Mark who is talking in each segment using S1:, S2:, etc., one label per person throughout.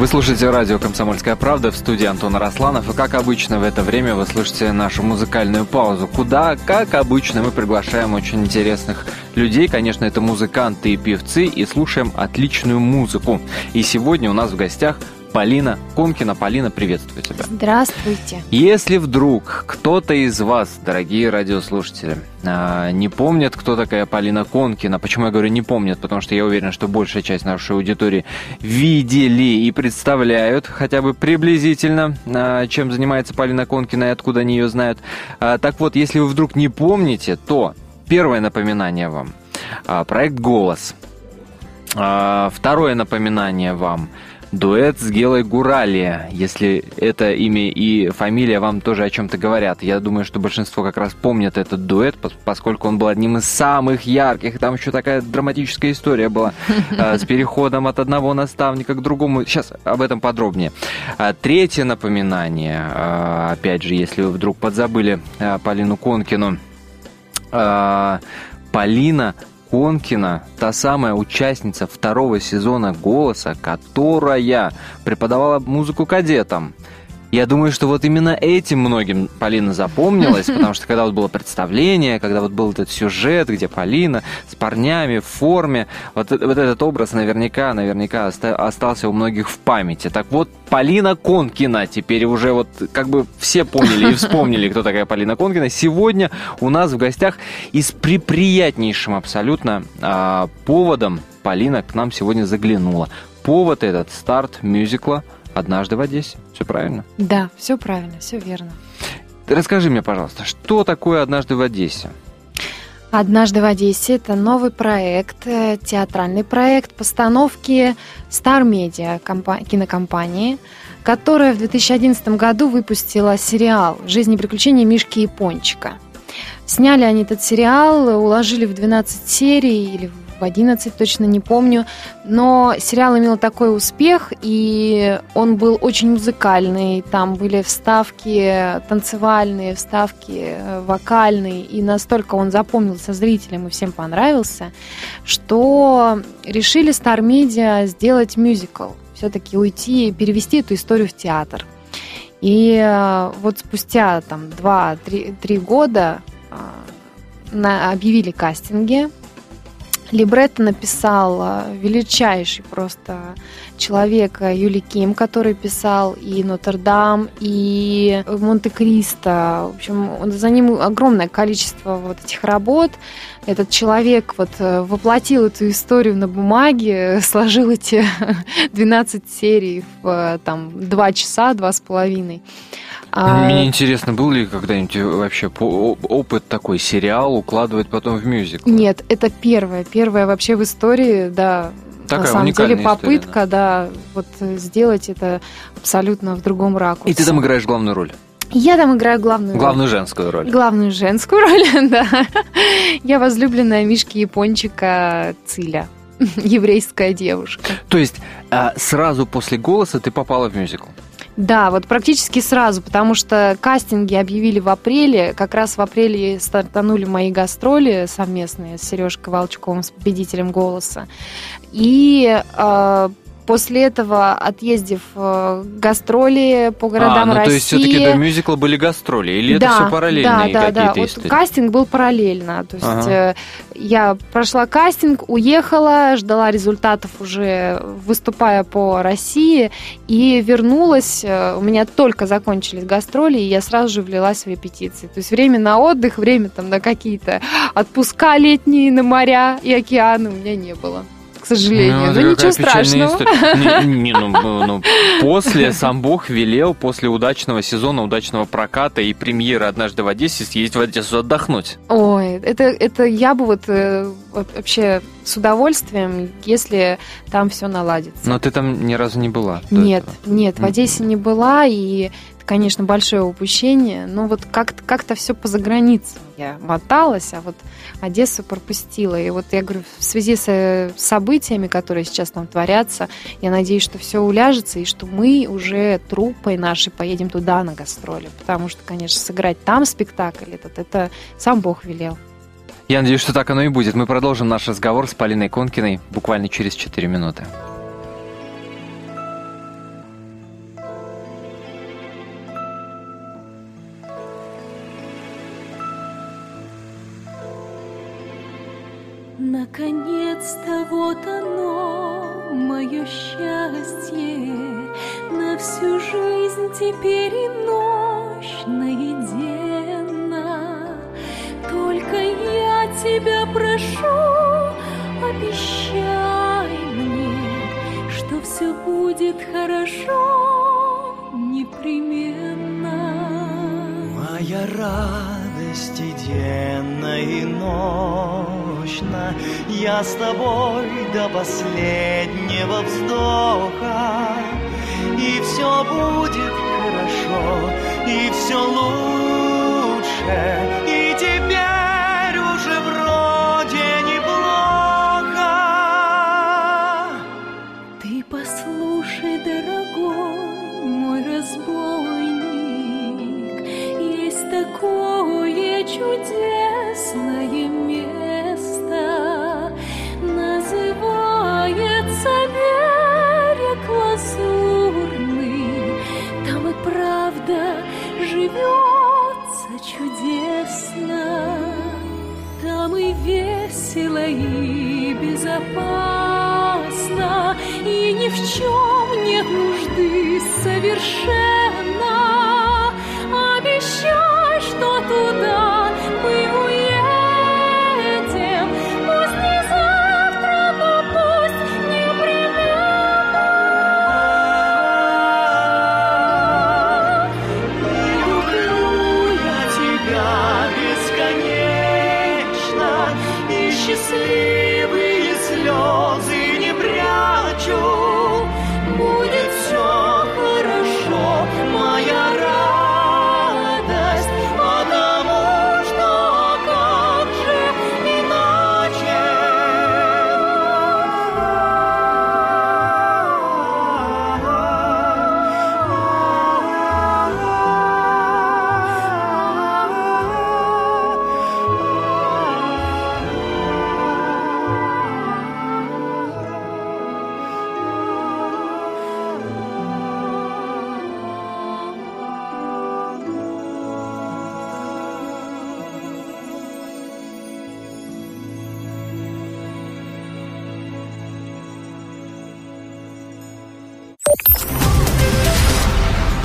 S1: Вы слушаете радио «Комсомольская правда» в студии Антона Росланов. И как обычно в это время вы слышите нашу музыкальную паузу, куда, как обычно, мы приглашаем очень интересных людей. Конечно, это музыканты и певцы, и слушаем отличную музыку. И сегодня у нас в гостях Полина Конкина. Полина, приветствую тебя.
S2: Здравствуйте.
S1: Если вдруг кто-то из вас, дорогие радиослушатели, а, не помнит, кто такая Полина Конкина, почему я говорю не помнят, потому что я уверен, что большая часть нашей аудитории видели и представляют хотя бы приблизительно, а, чем занимается Полина Конкина и откуда они ее знают. А, так вот, если вы вдруг не помните, то первое напоминание вам – проект «Голос». Второе напоминание вам – дуэт с Гелой Гурали, если это имя и фамилия вам тоже о чем-то говорят. Я думаю, что большинство как раз помнят этот дуэт, поскольку он был одним из самых ярких. Там еще такая драматическая история была а, с переходом от одного наставника к другому. Сейчас об этом подробнее. А, третье напоминание, а, опять же, если вы вдруг подзабыли Полину Конкину, Полина Конкина, та самая участница второго сезона «Голоса», которая преподавала музыку кадетам. Я думаю, что вот именно этим многим Полина запомнилась, потому что когда вот было представление, когда вот был этот сюжет, где Полина с парнями в форме, вот, вот этот образ наверняка, наверняка остался у многих в памяти. Так вот, Полина Конкина теперь уже вот как бы все поняли и вспомнили, кто такая Полина Конкина. Сегодня у нас в гостях и с приприятнейшим абсолютно а, поводом Полина к нам сегодня заглянула. Повод этот старт мюзикла – однажды в Одессе. Все правильно?
S2: Да, все правильно, все верно.
S1: Расскажи мне, пожалуйста, что такое однажды в Одессе?
S2: Однажды в Одессе это новый проект, э, театральный проект постановки Star Media кинокомпании, которая в 2011 году выпустила сериал «Жизнь и приключения Мишки и Пончика». Сняли они этот сериал, уложили в 12 серий или в 11, точно не помню. Но сериал имел такой успех, и он был очень музыкальный. Там были вставки танцевальные, вставки э, вокальные, и настолько он запомнился зрителям и всем понравился, что решили Star Media сделать мюзикл. Все-таки уйти и перевести эту историю в театр. И э, вот спустя там 2-3 года э, на, объявили кастинги Либретто написал величайший просто человек Юли Ким, который писал и Нотр-Дам, и Монте-Кристо. В общем, за ним огромное количество вот этих работ. Этот человек вот э, воплотил эту историю на бумаге, сложил эти 12 серий в э, там, 2 часа, 2 с половиной.
S1: А... Мне интересно, был ли когда-нибудь вообще опыт такой сериал укладывать потом в мюзикл?
S2: Нет, это первое, первое вообще в истории, да. Такая на самом деле попытка, история, да. да, вот сделать это абсолютно в другом ракурсе.
S1: И ты там играешь главную роль?
S2: Я там играю главную
S1: Главную роль. женскую роль.
S2: Главную женскую роль, да. Я возлюбленная Мишки Япончика Циля еврейская девушка.
S1: То есть а, сразу после голоса ты попала в мюзикл?
S2: Да, вот практически сразу, потому что кастинги объявили в апреле. Как раз в апреле стартанули мои гастроли совместные с Сережкой Волчковым, с победителем «Голоса». И э, После этого, отъездив э, гастроли по городам а, ну, России... то есть
S1: все-таки до мюзикла были гастроли? Или да, это все параллельные
S2: да, да, да. Вот кастинг был параллельно. То есть ага. Э, я прошла кастинг, уехала, ждала результатов уже выступая по России и вернулась. Э, у меня только закончились гастроли, и я сразу же влилась в репетиции. То есть время на отдых, время там на какие-то отпуска летние на моря и океаны у меня не было сожалению. Ну, Но ничего страшного.
S1: Не, не, ну, ну, после сам Бог велел, после удачного сезона, удачного проката и премьеры «Однажды в Одессе» съездить в Одессу отдохнуть.
S2: Ой, это, это я бы вот э, вообще с удовольствием, если там все наладится.
S1: Но ты там ни разу не была?
S2: Нет, нет, в Одессе не была, и конечно, большое упущение, но вот как-то как все по заграницам я моталась, а вот Одессу пропустила. И вот я говорю, в связи с событиями, которые сейчас там творятся, я надеюсь, что все уляжется, и что мы уже труппой нашей поедем туда на гастроли. Потому что, конечно, сыграть там спектакль этот, это сам Бог велел.
S1: Я надеюсь, что так оно и будет. Мы продолжим наш разговор с Полиной Конкиной буквально через 4 минуты.
S3: Наконец-то вот оно, мое счастье, На всю жизнь теперь и ночь наедена. Только я тебя прошу, обещай мне, Что все будет хорошо непременно.
S4: Моя радость и денно и ночно, Я с тобой до последнего вздоха, И все будет хорошо, и все лучше,
S3: безопасно, И ни в чем нет нужды совершенно. Обещай, что туда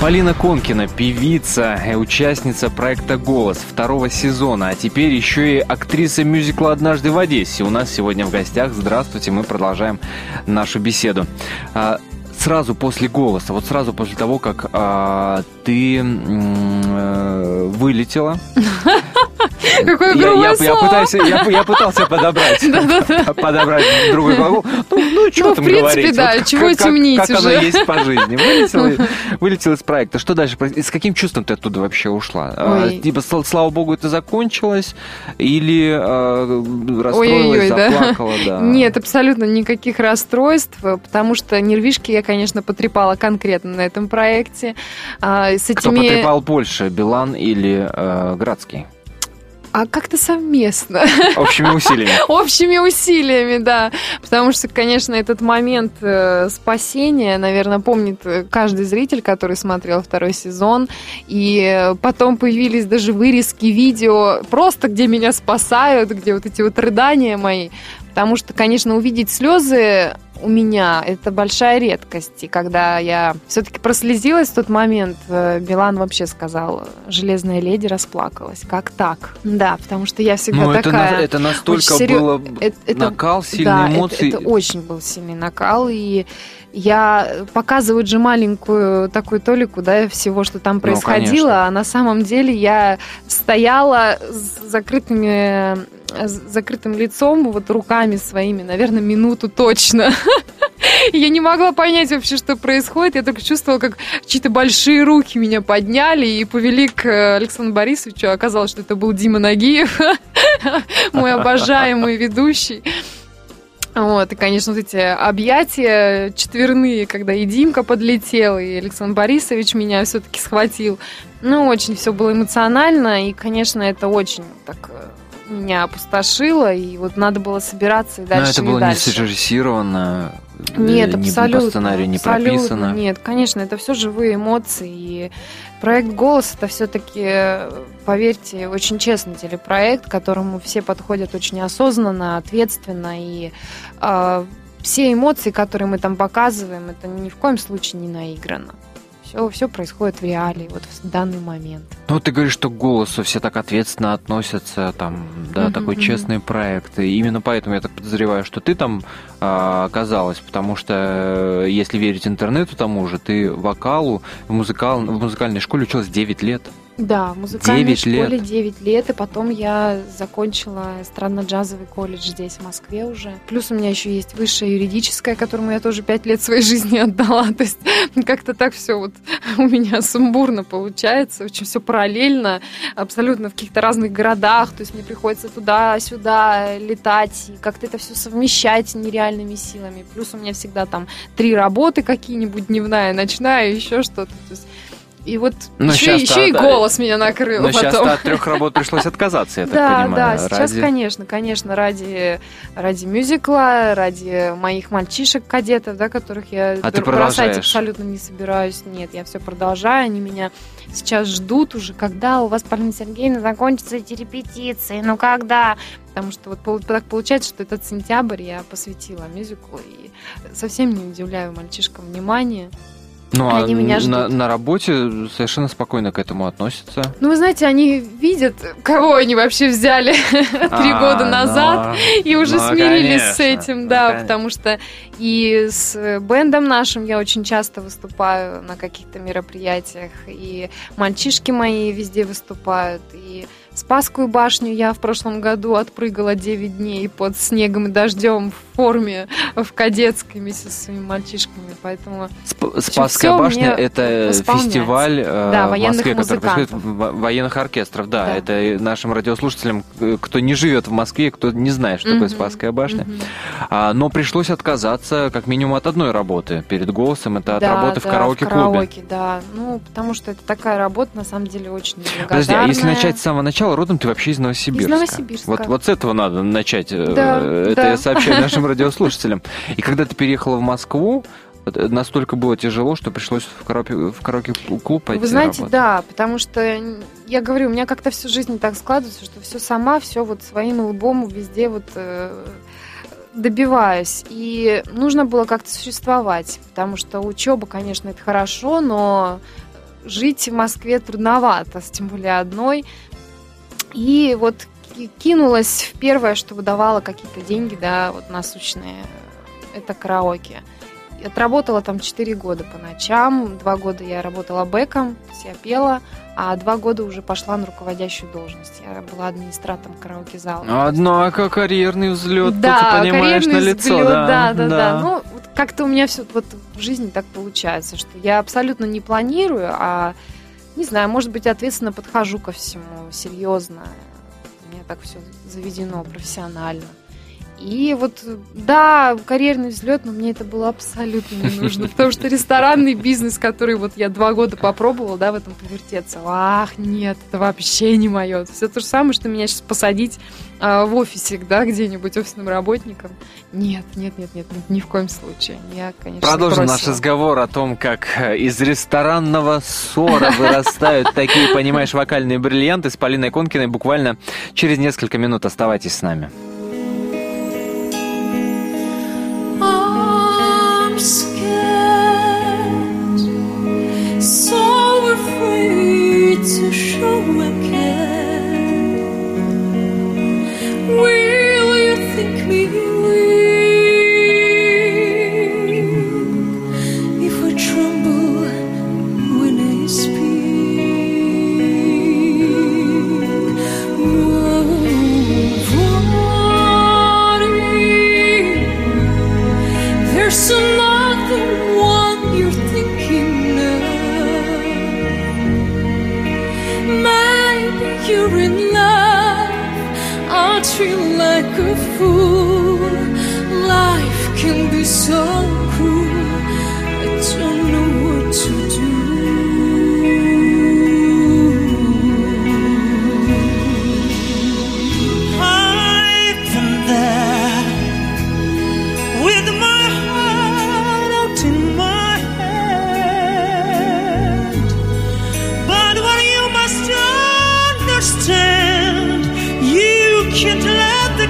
S1: Полина Конкина, певица и участница проекта «Голос» второго сезона, а теперь еще и актриса мюзикла «Однажды в Одессе». У нас сегодня в гостях. Здравствуйте, мы продолжаем нашу беседу. А, Сразу после «Голоса», вот сразу после того, как а, ты э, вылетела,
S2: Какое
S1: я,
S2: грубое
S1: я- я
S2: слово.
S1: пытаюсь, я, я пытался подобрать, подобрать другой глагол. Ну, ну что
S2: Ну,
S1: там
S2: в принципе,
S1: говорить?
S2: да, чего
S1: как,
S2: темнить
S1: как, как
S2: уже.
S1: есть по жизни. Вылетел, из проекта. Что дальше? С каким чувством ты оттуда вообще ушла? А. Типа, сл- слава богу, это закончилось? Или а, расстроилась, заплакала?
S2: Нет, абсолютно никаких расстройств, потому что нервишки я, конечно, потрепала конкретно на этом проекте. А, с
S1: Кто
S2: этими...
S1: потрепал больше, Билан или э, Градский?
S2: А как-то совместно.
S1: Общими усилиями.
S2: Общими усилиями, да. Потому что, конечно, этот момент э, спасения, наверное, помнит э, каждый зритель, который смотрел второй сезон. И э, потом появились даже вырезки видео, просто где меня спасают, где вот эти вот рыдания мои. Потому что, конечно, увидеть слезы у меня это большая редкость. И когда я все-таки прослезилась в тот момент, э, Билан вообще сказал, железная леди расплакалась. Как так? Да, потому что я всегда
S1: Ну, это,
S2: такая...
S1: на- это настолько
S2: серьё-
S1: было
S2: это- это-
S1: накал, сильные
S2: да, это-
S1: эмоции.
S2: Это, очень был сильный накал, и я показывают же маленькую такую толику, да, всего, что там происходило,
S1: конечно.
S2: а на самом деле я стояла с закрытыми с закрытым лицом, вот руками своими, наверное, минуту точно. Я не могла понять вообще, что происходит. Я только чувствовала, как чьи-то большие руки меня подняли и повели к э, Александру Борисовичу. Оказалось, что это был Дима Нагиев, мой обожаемый ведущий. Вот, и, конечно, вот эти объятия четверные, когда и Димка подлетел, и Александр Борисович меня все-таки схватил. Ну, очень все было эмоционально, и, конечно, это очень так э, меня опустошило, и вот надо было собираться и
S1: Но
S2: дальше
S1: это
S2: и
S1: было не
S2: дальше.
S1: срежиссировано.
S2: Нет,
S1: не
S2: абсолютно.
S1: по сценарию не
S2: абсолютно
S1: прописано.
S2: Нет, конечно, это все живые эмоции. И проект «Голос» — это все-таки, поверьте, очень честный телепроект, к которому все подходят очень осознанно, ответственно. И а, все эмоции, которые мы там показываем, это ни в коем случае не наиграно. Все, все происходит в реалии, вот в данный момент.
S1: Ну, ты говоришь, что к голосу все так ответственно относятся, там, да,
S2: Мгм,
S1: такой честный проект. И именно поэтому я так подозреваю, что ты там а, оказалась, потому что, э, если верить интернету тому же, ты вокалу в, музыкал, в музыкальной школе училась 9 лет.
S2: Да, в музыкальной
S1: 9 лет.
S2: школе 9 лет, и потом я закончила эстрадно-джазовый колледж здесь, в Москве уже. Плюс у меня еще есть высшее юридическое, которому я тоже 5 лет своей жизни отдала. То есть как-то так все вот у меня сумбурно получается, очень все параллельно, абсолютно в каких-то разных городах, то есть мне приходится туда-сюда летать, и как-то это все совмещать нереальными силами. Плюс у меня всегда там три работы какие-нибудь, дневная, ночная, еще что-то. То есть и вот
S1: Но
S2: еще, еще и
S1: от-
S2: голос меня накрыл
S1: Но сейчас
S2: потом.
S1: от трех работ пришлось отказаться, я так
S2: да,
S1: понимаю.
S2: да, сейчас,
S1: ради-
S2: конечно, конечно, ради, ради мюзикла, ради моих мальчишек-кадетов, да, которых я
S1: А
S2: бр- бросать абсолютно не собираюсь. Нет, я все продолжаю, они меня сейчас ждут уже, когда у вас, Полина Сергеевна, закончатся эти репетиции, ну когда? Потому что вот так получается, что этот сентябрь я посвятила мюзиклу и совсем не удивляю мальчишкам внимания.
S1: Ну, а
S2: они меня
S1: на,
S2: ждут.
S1: на работе совершенно спокойно к этому относятся.
S2: Ну, вы знаете, они видят, кого они вообще взяли три
S1: А,
S2: года назад,
S1: ну,
S2: и уже
S1: ну,
S2: смирились с этим,
S1: ну,
S2: да, потому что и с бендом нашим я очень часто выступаю на каких-то мероприятиях, и мальчишки мои везде выступают, и Спасскую башню я в прошлом году отпрыгала 9 дней под снегом и дождем в форме в кадетской вместе со своими мальчишками, поэтому
S1: Сп- Спасская
S2: всё
S1: башня это фестиваль э,
S2: Да,
S1: в Москве, который происходит в- военных оркестров. Да,
S2: Да.
S1: это нашим радиослушателям, э, кто не живет в Москве, кто не знает, что такое
S2: Мгм,
S1: Спасская башня.
S2: мгм.
S1: А, но пришлось отказаться как минимум от одной работы перед голосом. Это от
S2: Да,
S1: работы в
S2: да,
S1: караоке-клубе.
S2: караоке, да. Ну, потому что это такая работа, на самом деле, очень.
S1: Подожди, а если начать с самого начала, родом ты вообще из Новосибирска.
S2: Из Новосибирска.
S1: Вот, вот с этого надо начать. э,
S2: Да,
S1: это
S2: да.
S1: я сообщаю нашим радиослушателям. И когда ты переехала в Москву, э, настолько было тяжело, что пришлось в караоке, в караоке-клуб пойти
S2: Вы знаете,
S1: работать.
S2: да, потому что я говорю, у меня как-то всю жизнь так складывается, что все сама, все вот своим лбом везде вот э, добиваюсь. И нужно было как-то существовать, потому что учеба, конечно, это хорошо, но жить в Москве трудновато, тем более одной. И вот ки- кинулась в первое, что выдавало какие-то деньги, да, вот насущные, это караоке. Отработала там 4 года по ночам, 2 года я работала бэком, то есть я пела, а 2 года уже пошла на руководящую должность. Я была администратором караоке-зала.
S1: Однако карьерный взлет,
S2: Да,
S1: ты понимаешь, на
S2: карьерный
S1: лицо.
S2: взлет,
S1: да,
S2: да, да, да. Ну, вот как-то у меня все вот в жизни так получается, что я абсолютно не планирую, а не знаю, может быть, ответственно подхожу ко всему, серьезно. У меня так все заведено профессионально. И вот, да, карьерный взлет, но мне это было абсолютно не нужно, потому что ресторанный бизнес, который вот я два года попробовала, да, в этом повертеться, ах, нет, это вообще не мое. Все то же самое, что меня сейчас посадить а, в офисе, да, где-нибудь офисным работником. Нет, нет, нет, нет, ни, ни в коем случае. Я, конечно,
S1: Продолжим наш
S2: бросила.
S1: разговор о том, как э, из ресторанного ссора вырастают такие, понимаешь, вокальные бриллианты с Полиной Конкиной буквально через несколько минут. Оставайтесь с нами.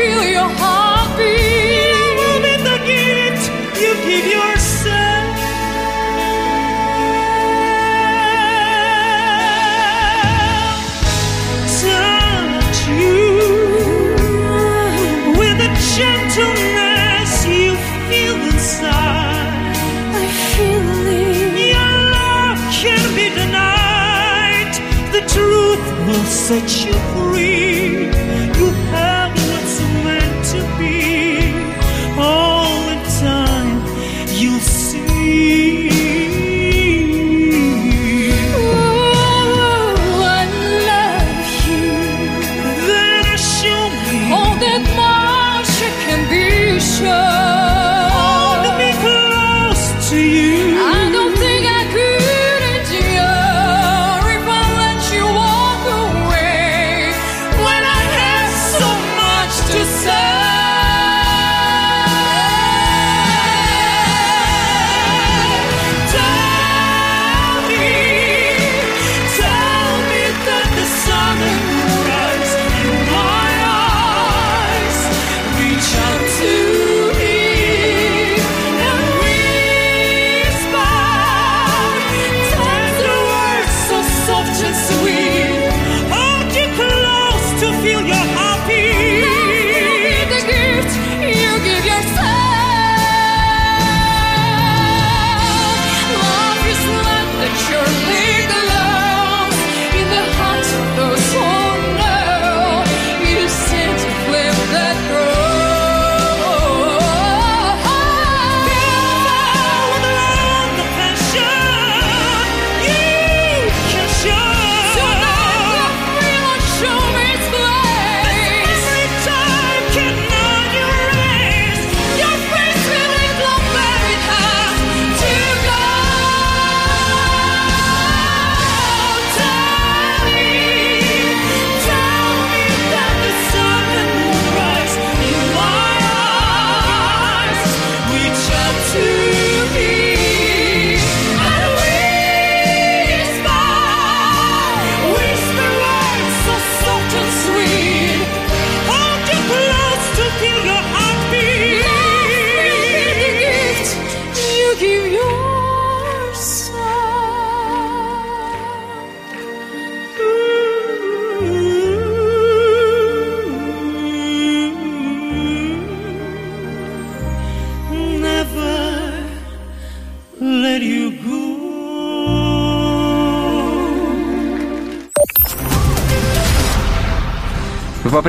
S3: feel your heartbeat.
S4: Love is the gift you give yourself. Touch you with the gentleness you feel inside.
S3: I feel it.
S4: Your love can't be denied. The truth will set you show.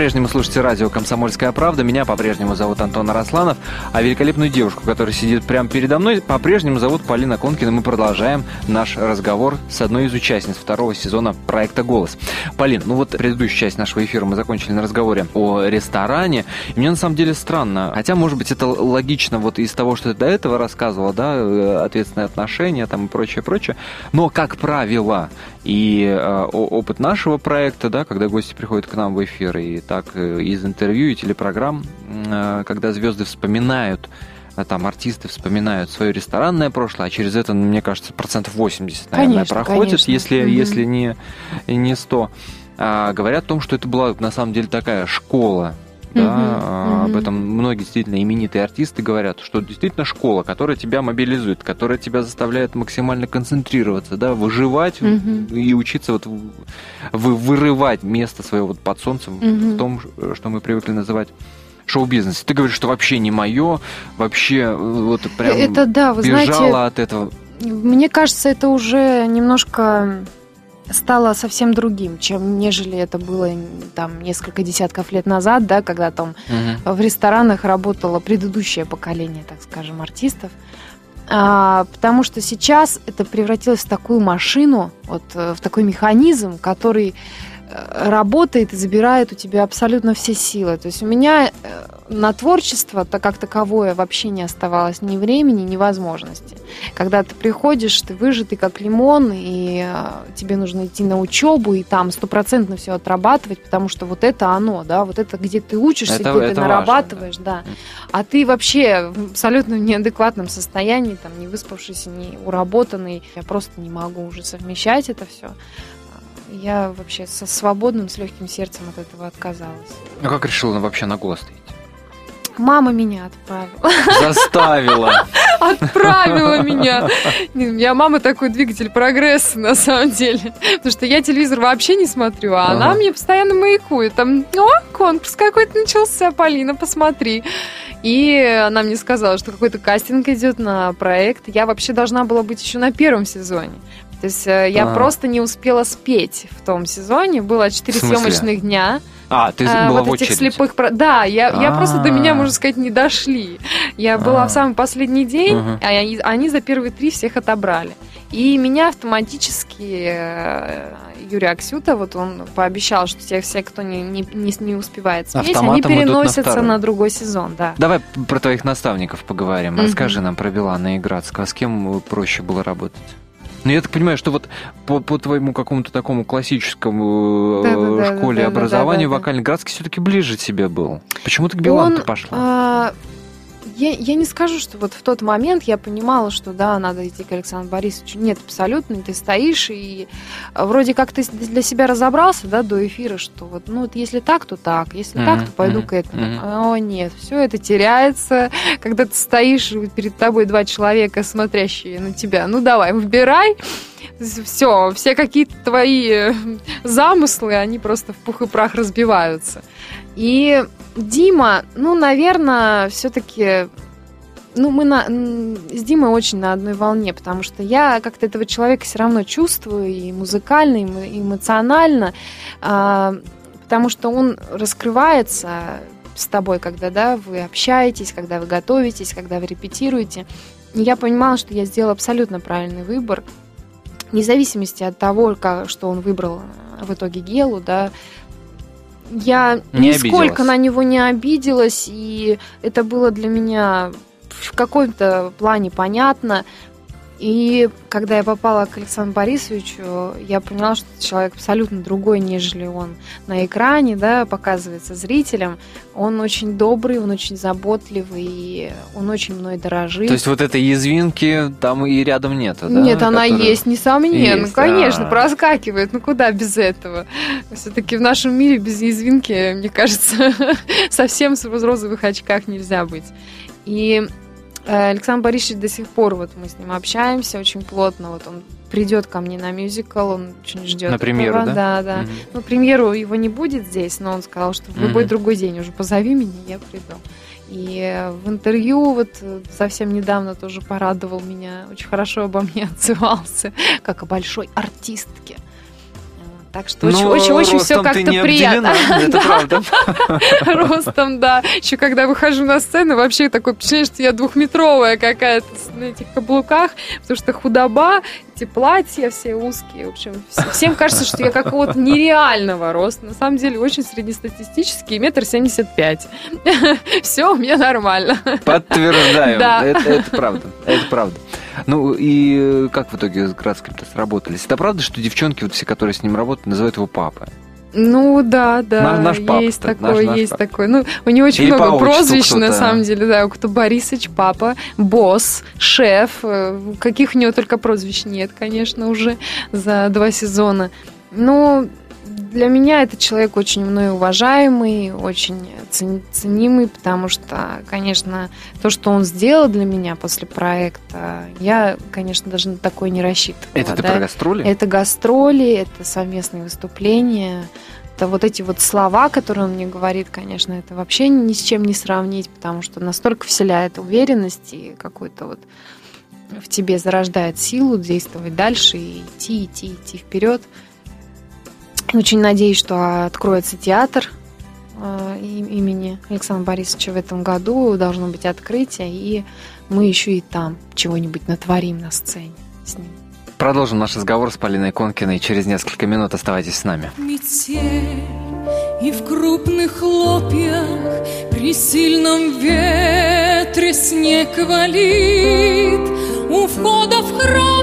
S1: По-прежнему слушаете радио «Комсомольская правда». Меня по-прежнему зовут Антон Арасланов, а великолепную девушку, которая сидит прямо передо мной, по-прежнему зовут Полина Конкина. Мы продолжаем наш разговор с одной из участниц второго сезона проекта «Голос». Полин, ну вот предыдущую часть нашего эфира мы закончили на разговоре о ресторане. И мне на самом деле странно, хотя, может быть, это логично вот из того, что ты до этого рассказывала, да, э, ответственные отношения там и прочее, прочее. Но, как правило, и э, опыт нашего проекта, да, когда гости приходят к нам в эфир, и так э, из интервью и телепрограмм, э, когда звезды вспоминают а там артисты вспоминают свое ресторанное прошлое, а через это, ну, мне кажется, процентов 80, наверное,
S2: Конечно,
S1: проходит,
S2: конечно.
S1: если,
S2: Мгм.
S1: если не, не 100. А, говорят о том, что это была на самом деле такая школа. Да, а, об этом многие действительно именитые артисты говорят, что действительно школа, которая тебя мобилизует, которая тебя заставляет максимально концентрироваться, да, выживать
S2: Мгм.
S1: и учиться вот вы- вырывать место свое вот под солнцем
S2: Мгм.
S1: в том, что мы привыкли называть шоу-бизнес. Ты говоришь, что вообще не мое, вообще э, вот прям
S2: Это да, вы
S1: бежала
S2: знаете,
S1: от этого.
S2: Мне кажется, это уже немножко стало совсем другим, чем нежели это было там несколько десятков лет назад, да, когда там
S1: Мгм.
S2: в ресторанах работало предыдущее поколение, так скажем, артистов. А, потому что сейчас это превратилось в такую машину, вот э, в такой механизм, который э, работает и забирает у тебя абсолютно все силы. То есть у меня, э, на творчество то как таковое вообще не оставалось ни времени, ни возможности. Когда ты приходишь, ты выжатый как лимон, и э, тебе нужно идти на учебу, и там стопроцентно все отрабатывать, потому что вот это оно, да, вот это где ты учишься,
S1: Это-
S2: где
S1: это
S2: ты
S1: важно,
S2: нарабатываешь, да. А ты вообще в абсолютно неадекватном состоянии, там, не выспавшийся, не уработанный. Я просто не могу уже совмещать это все. Я вообще со свободным, с легким сердцем от этого отказалась.
S1: Ну как решила вообще на голос?
S2: Мама меня отправила.
S1: Заставила.
S2: Отправила меня. Не, У меня мама такой двигатель прогресса, на самом деле. Потому что я телевизор вообще не смотрю, а она
S1: Ага.
S2: мне постоянно маякует. Там, о, конкурс какой-то начался, Полина, посмотри. И она мне сказала, что какой-то кастинг идет на проект. Я вообще должна была быть еще на первом сезоне. То есть э, я
S1: А.
S2: просто не успела спеть в том сезоне. Было четыре
S1: В смысле?
S2: съемочных дня.
S1: А, ты
S2: А,
S1: была
S2: вот
S1: в
S2: этих
S1: очереди.
S2: слепых... про- Да, я, я просто до меня,
S1: А.
S2: можно сказать, не дошли. Я была
S1: А.
S2: в самый последний день, а они, они за первые три всех отобрали. И меня автоматически э, Юрий Аксюта, вот он пообещал, что те все, кто не, не, не, не успевает спеть, они
S1: Автоматом на
S2: переносятся
S1: второй.
S2: на, другой сезон, да.
S1: Давай про твоих наставников поговорим. Расскажи нам про Билана Играцкого. С кем проще было работать? Ну, я так понимаю, что вот по, по твоему какому-то такому классическому э,
S2: Да-да-да,
S1: школе
S2: да-да-да,
S1: образованию
S2: да-да.
S1: вокальный Градский все-таки ближе тебе был. Почему ты к Билану пошла?
S2: а, я, я не скажу, что вот в тот момент я понимала, что да, надо идти к Александру Борисовичу. Нет, абсолютно. Ты стоишь и а, вроде как ты для себя разобрался, да, до эфира, что вот, ну, вот если так, то так, если
S1: Мгм,
S2: так, то пойду
S1: мгм,
S2: к этому.
S1: мгм.
S2: О, нет, все это теряется, когда ты стоишь, и перед тобой два человека, смотрящие на тебя. Ну, давай, выбирай. Все, все какие-то твои э, замыслы, они просто в пух и прах разбиваются. И Дима, ну, наверное, все-таки ну, мы на, с Димой очень на одной волне, потому что я как-то этого человека все равно чувствую и музыкально, и эмо- и эмоционально, а, потому что он раскрывается с тобой, когда да, вы общаетесь, когда вы готовитесь, когда вы репетируете. И я понимала, что я сделала абсолютно правильный выбор, вне зависимости от того, как, что он выбрал в итоге Гелу, да, я
S1: Не
S2: нисколько
S1: обиделась.
S2: на него не обиделась, и это было для меня в каком-то плане понятно. И когда я попала к Александру Борисовичу, я поняла, что человек абсолютно другой, нежели он на экране, да, показывается зрителям. Он очень добрый, он очень заботливый, и он очень мной дорожит.
S1: То есть вот этой язвинки там и рядом нету, да?
S2: Нет, она
S1: Которая-
S2: есть, несомненно,
S1: Есть,
S2: конечно,
S1: а.
S2: проскакивает. Ну куда без этого? Все-таки в нашем мире без язвинки, мне кажется, совсем в розовых очках нельзя быть. И Александр Борисович до сих пор, вот мы с ним общаемся очень плотно, вот он придет ко мне на мюзикл, он очень ждет.
S1: На премьеру,
S2: этого.
S1: да?
S2: Да, да.
S1: Мгм.
S2: Ну, премьеру его не будет здесь, но он сказал, что в любой
S1: Мгм.
S2: другой день уже позови меня, я приду. И э, в интервью вот э, совсем недавно тоже порадовал меня, очень хорошо обо мне отзывался, как о большой артистке. Так что очень-очень все как-то приятно.
S1: Это правда.
S2: Ростом, да. Еще когда выхожу на сцену, вообще такое впечатление, что я двухметровая какая-то на этих каблуках, потому что худоба, эти платья все узкие. В общем, вс- всем кажется, что я какого-то нереального роста. На самом деле очень среднестатистический, метр семьдесят пять. Все у меня нормально.
S1: Подтверждаю.
S2: Да.
S1: Это, это правда. Это правда. Ну и э, как в итоге с Градским-то сработались? Это правда, что девчонки, вот все, которые с ним работают, называют его папой?
S2: Ну да, да,
S1: Наш- наш папа,
S2: есть
S1: так,
S2: такой,
S1: наш- наш
S2: есть
S1: папа.
S2: такой. Ну, у него очень
S1: Или
S2: много прозвищ, на самом деле, да, кто Борисыч, папа, босс, шеф, э, каких у него только прозвищ нет, конечно, уже за два сезона. Но для меня этот человек очень мной уважаемый, очень цен- ценимый, потому что, конечно, то, что он сделал для меня после проекта, я, конечно, даже на такое не рассчитывала.
S1: Это ты
S2: да.
S1: про гастроли?
S2: Это гастроли, это совместные выступления. Это вот эти вот слова, которые он мне говорит, конечно, это вообще ни с чем не сравнить, потому что настолько вселяет уверенность и какой-то вот в тебе зарождает силу действовать дальше и идти, идти, идти вперед. Очень надеюсь, что откроется театр э, им- имени Александра Борисовича в этом году. Должно быть открытие, и мы еще и там чего-нибудь натворим на сцене с ним.
S1: Продолжим наш разговор с Полиной Конкиной через несколько минут. Оставайтесь с нами.
S3: Ciel И в крупных хлопьях при сильном ветре снег валит У входа в храм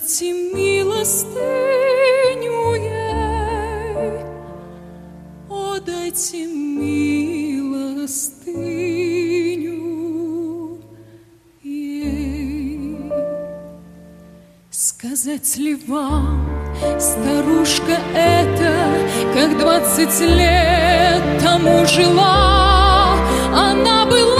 S3: Подайте милостыню ей О, дайте милостыню ей. Сказать ли вам, старушка эта, Как двадцать лет тому жила, Она была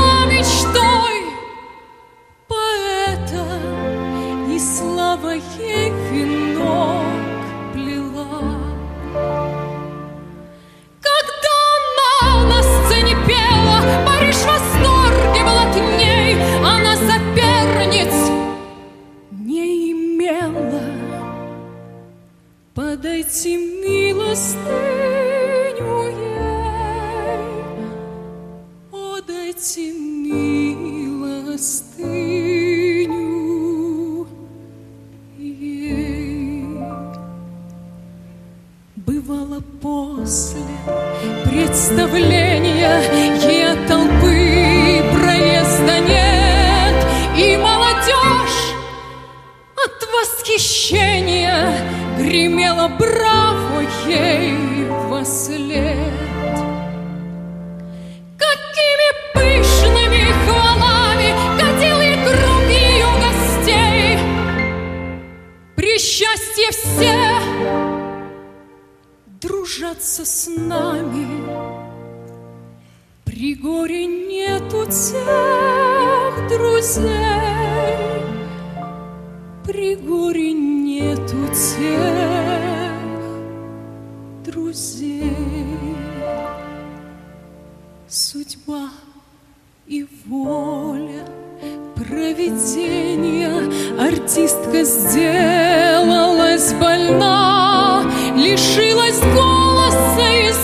S3: Подайте милостыню ей, О, дайте милостыню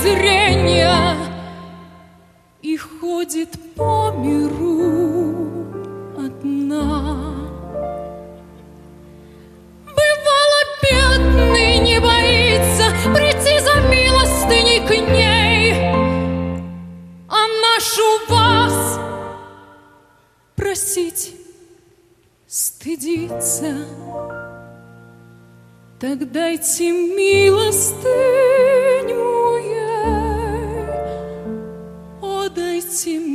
S3: зрения И ходит по миру одна. Бывало, бедный не боится Прийти за милостыней к ней. А нашу вас просить стыдиться. Так дайте милостыню О, дайте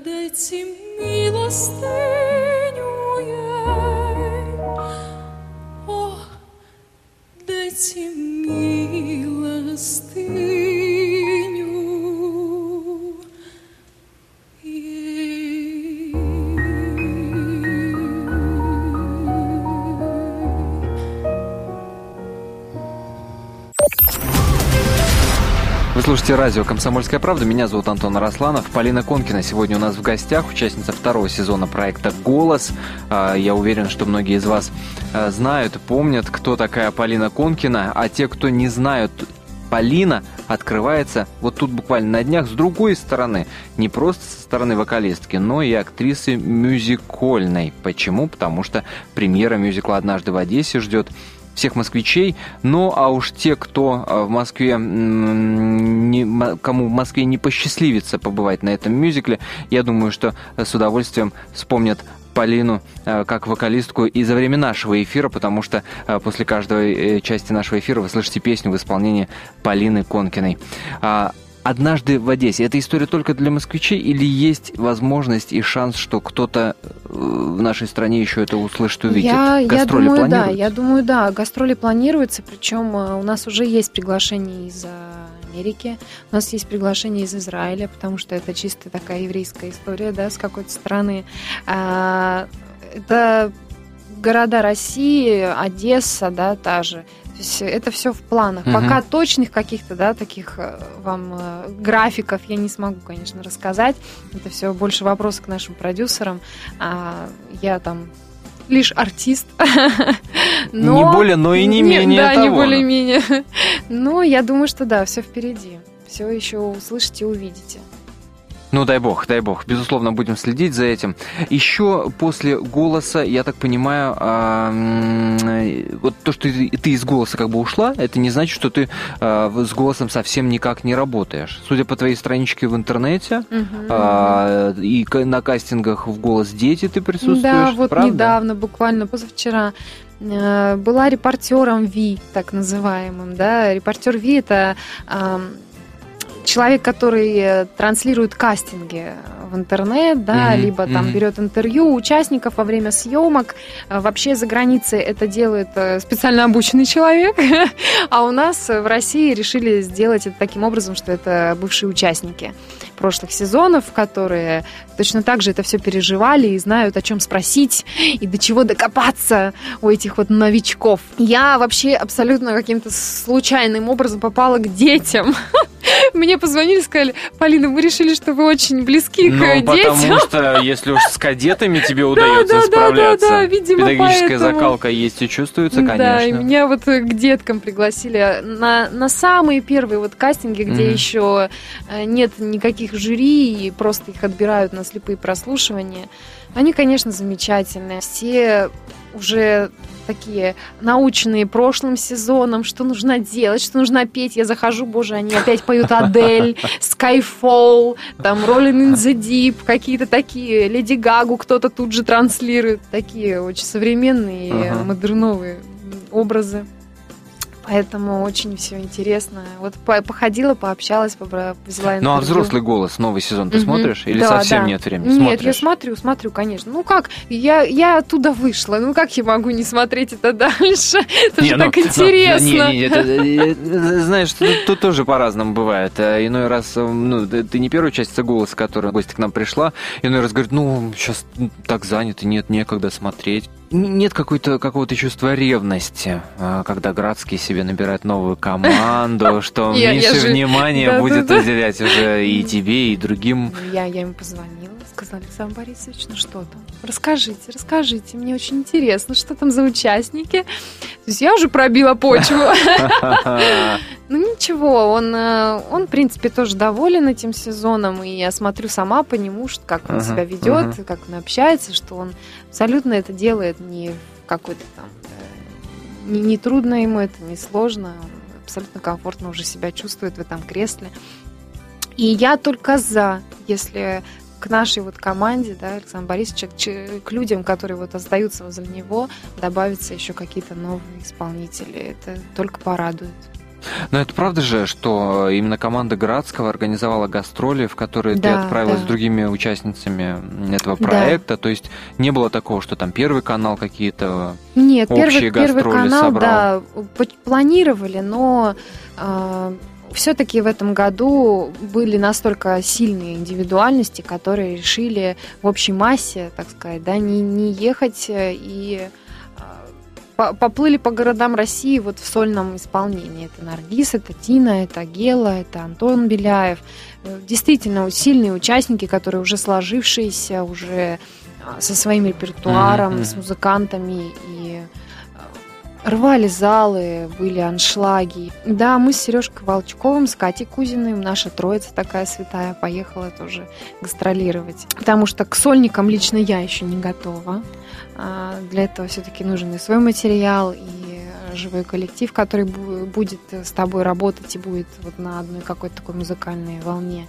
S3: дайте милостыню ей. О, дайте милостыню
S1: слушаете радио «Комсомольская правда». Меня зовут Антон Арасланов. Полина Конкина сегодня у нас в гостях, участница второго сезона проекта «Голос». А, Я уверен, что многие из вас а, знают помнят, кто такая Полина Конкина. А те, кто не знают, Полина открывается вот тут буквально на днях с другой стороны. Не просто со стороны вокалистки, но и актрисы мюзикольной. Почему? Потому что премьера мюзикла «Однажды в Одессе» ждет всех москвичей. Ну, а уж те, кто э, в Москве, не- кому в Москве не посчастливится побывать на этом мюзикле, я думаю, что с удовольствием вспомнят Полину э, как вокалистку и за время нашего эфира, потому что э, после каждой части нашего эфира вы слышите песню в исполнении Полины Конкиной. Однажды в Одессе. Эта история только для москвичей или есть возможность и шанс, что кто-то в нашей стране еще это услышит, увидит?
S2: Я,
S1: Гастроли
S2: я думаю, да, я думаю, да, гастроли планируются, причем у нас уже есть приглашение из Америки, у нас есть приглашение из Израиля, потому что это чисто такая еврейская история, да, с какой-то страны. А, это города России, Одесса, да, та же. То есть это все в планах.
S1: Мгм.
S2: Пока точных каких-то, да, таких э, вам э, графиков я не смогу, конечно, рассказать. Это все больше вопрос к нашим продюсерам. А я там лишь артист. Но-
S1: Не более, но и не менее
S2: Да, не
S1: того.
S2: более-менее. Но я думаю, что да, все впереди. Все еще услышите и увидите.
S1: Ну, дай бог, дай бог. Безусловно, будем следить за этим. Еще после голоса, я так понимаю, а, вот то, что ты, из голоса как бы ушла, это не значит, что ты а, с голосом совсем никак не работаешь. Судя по твоей страничке в интернете, а, и на кастингах в голос дети ты присутствуешь.
S2: Да, вот
S1: правда?
S2: недавно, буквально позавчера, э, была репортером Ви, так называемым, да. Репортер Ви это человек, который э, транслирует кастинги в интернет, да,
S1: Мгм,
S2: либо там
S1: мгм.
S2: берет интервью у участников во время съемок. Э, Вообще за границей это делает э, специально обученный человек, а у нас в России решили сделать это таким образом, что это бывшие участники прошлых сезонов, которые точно так же это все переживали и знают, о чем спросить и до чего докопаться у этих вот новичков. Я вообще абсолютно каким-то случайным образом попала к детям. Мне позвонили, сказали, Полина, мы решили, что вы очень близки
S1: Ну,
S2: к детям.
S1: потому что если уж с кадетами тебе удается
S2: да, да,
S1: справляться,
S2: да, видимо,
S1: педагогическая
S2: поэтому.
S1: закалка есть и чувствуется,
S2: Да, и
S1: конечно.
S2: меня вот к деткам пригласили на, на самые первые вот кастинги, где
S1: Мгм.
S2: еще э, нет никаких жюри, и просто их отбирают на слепые прослушивания. Они, конечно, замечательные. Все уже такие наученные прошлым сезоном, что нужно делать, что нужно петь. Я захожу, боже, они опять поют Адель, Skyfall, там Rolling in the Deep, какие-то такие, Леди Гагу кто-то тут же транслирует. Такие очень современные,
S1: Ага.
S2: модерновые образы. Поэтому очень все интересно. Вот по- походила, пообщалась, побра- взяла
S1: Ну, а
S2: интервью.
S1: взрослый голос, новый сезон ты
S2: Мгм.
S1: смотришь? Или
S2: Да,
S1: совсем
S2: да.
S1: нет времени?
S2: Нет,
S1: Смотришь?
S2: я смотрю, смотрю, конечно. Ну как, я, я оттуда вышла. Ну как я могу не смотреть это дальше? Это
S1: Не,
S2: же
S1: ну,
S2: так
S1: ну,
S2: интересно.
S1: Не, не, это, э, э, знаешь, тут, тут тоже по-разному бывает. Э, Иной раз, э, ну, ты не первая частица голоса, которая в гости к нам пришла, иной раз говорит, ну, сейчас так занято, нет, некогда смотреть. Нет какой-то какого-то чувства ревности, э, когда Градский себе набирает новую команду, что меньше внимания будет уделять уже и тебе, и другим.
S2: Я, ему позвонила, сказала, Александр Борисович, ну что там? Расскажите, расскажите, мне очень интересно, что там за участники. То есть я уже пробила почву. Ну ничего, он, э, он, в принципе, тоже доволен этим сезоном, и я смотрю сама по нему, как он себя ведет, как он общается, что он абсолютно это делает не какой-то там... э, Не, не трудно ему это, не сложно, он абсолютно комфортно уже себя чувствует в этом кресле. И я только за, если к нашей вот команде, да, Александра Борисовича, к, к людям, которые вот остаются возле него, добавятся еще какие-то новые исполнители. Это только порадует.
S1: Но это правда же, что именно команда Градского организовала гастроли, в которые ты
S2: Да,
S1: отправилась
S2: да.
S1: с другими участницами этого
S2: Да.
S1: проекта. То есть не было такого, что там первый канал какие-то...
S2: Нет,
S1: Общие
S2: первый, первый
S1: гастроли
S2: канал,
S1: собрал.
S2: да, планировали, но все-таки в этом году были настолько сильные индивидуальности, которые решили в общей массе, так сказать, да, не, не ехать э, и поплыли по городам России вот в сольном исполнении. Это Наргиз, это Тина, это Гела, это Антон Беляев. Э, Действительно, сильные участники, которые уже сложившиеся, уже а, со своим репертуаром,
S1: Мгм.
S2: с музыкантами и а, рвали залы, были аншлаги. Да, мы с Сережкой Волчковым, с Катей Кузиной, наша троица такая святая, поехала тоже гастролировать. Потому что к сольникам лично я еще не готова. А, Для этого все-таки нужен и свой материал, и живой коллектив, который бу- будет с тобой работать и будет вот на одной какой-то такой музыкальной волне.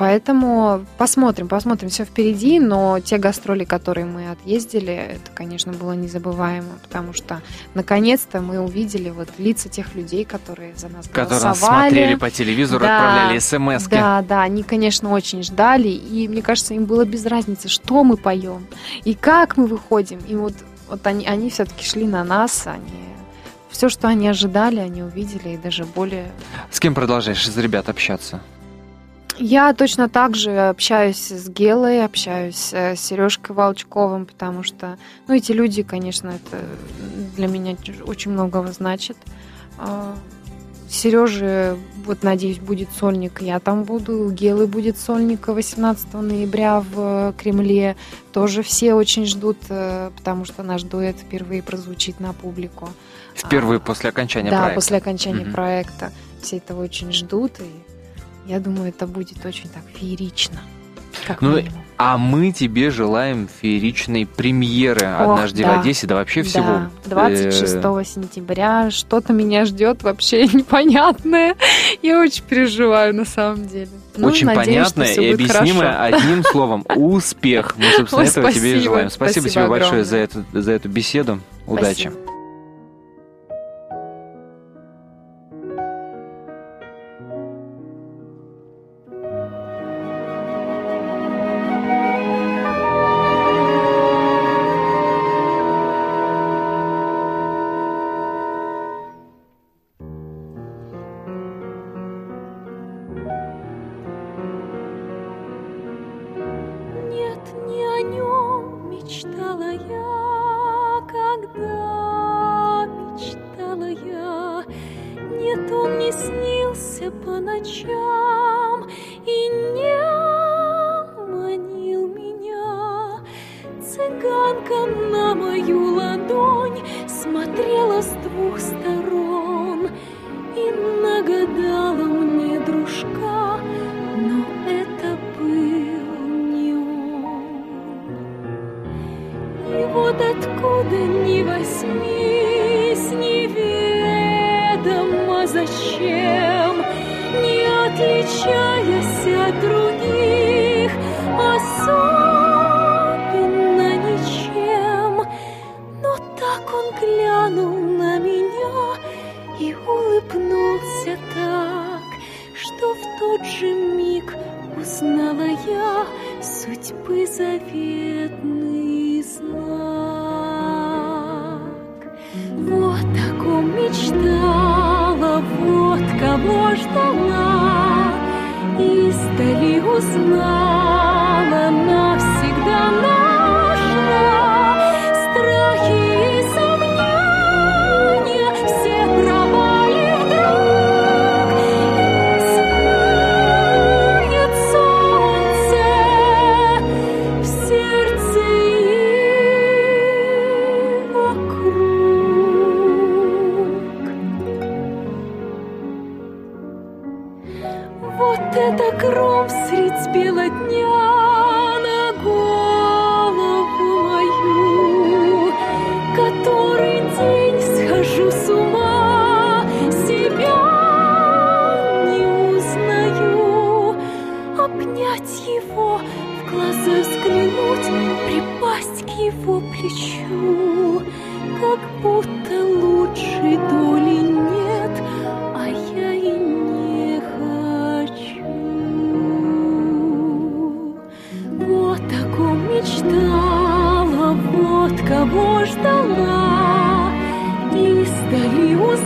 S2: Поэтому посмотрим, посмотрим, все впереди, но те гастроли, которые мы отъездили, это, конечно, было незабываемо, потому что наконец-то мы увидели вот лица тех людей, которые за нас
S1: Которые
S2: голосовали.
S1: смотрели по телевизору,
S2: Да,
S1: отправляли смс
S2: Да, да, они, конечно, очень ждали, и мне кажется, им было без разницы, что мы поем и как мы выходим. И вот, вот они, они все-таки шли на нас, они все, что они ожидали, они увидели, и даже более
S1: С кем продолжаешь из ребят общаться?
S2: Я точно так же общаюсь с Гелой, общаюсь э, с Сережкой Волчковым, потому что, ну, эти люди, конечно, это для меня очень многого значит. Сережи, вот, надеюсь, будет сольник, я там буду. У Гелы будет сольник 18 ноября в Кремле. Тоже все очень ждут, э, потому что наш дуэт впервые прозвучит на публику.
S1: Впервые
S2: А,
S1: после окончания
S2: да,
S1: проекта.
S2: после окончания
S1: Мгм.
S2: проекта. Все этого очень ждут, и я думаю, это будет очень так феерично. Как
S1: Ну,
S2: минимум.
S1: А мы тебе желаем фееричной премьеры «Однажды
S2: да.
S1: в Одессе», да вообще всего.
S2: Да, 26 сентября. Что-то меня ждет вообще непонятное. Я очень переживаю на самом деле. Ну,
S1: Очень
S2: надеюсь,
S1: понятное и объяснимое
S2: хорошо.
S1: одним словом. Успех. Мы, собственно,
S2: Ой,
S1: этого тебе и желаем. Спасибо,
S2: Спасибо
S1: тебе большое за эту, за эту беседу. Удачи.
S2: Спасибо.
S3: Вот кого ждала, издали узнала,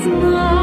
S3: вот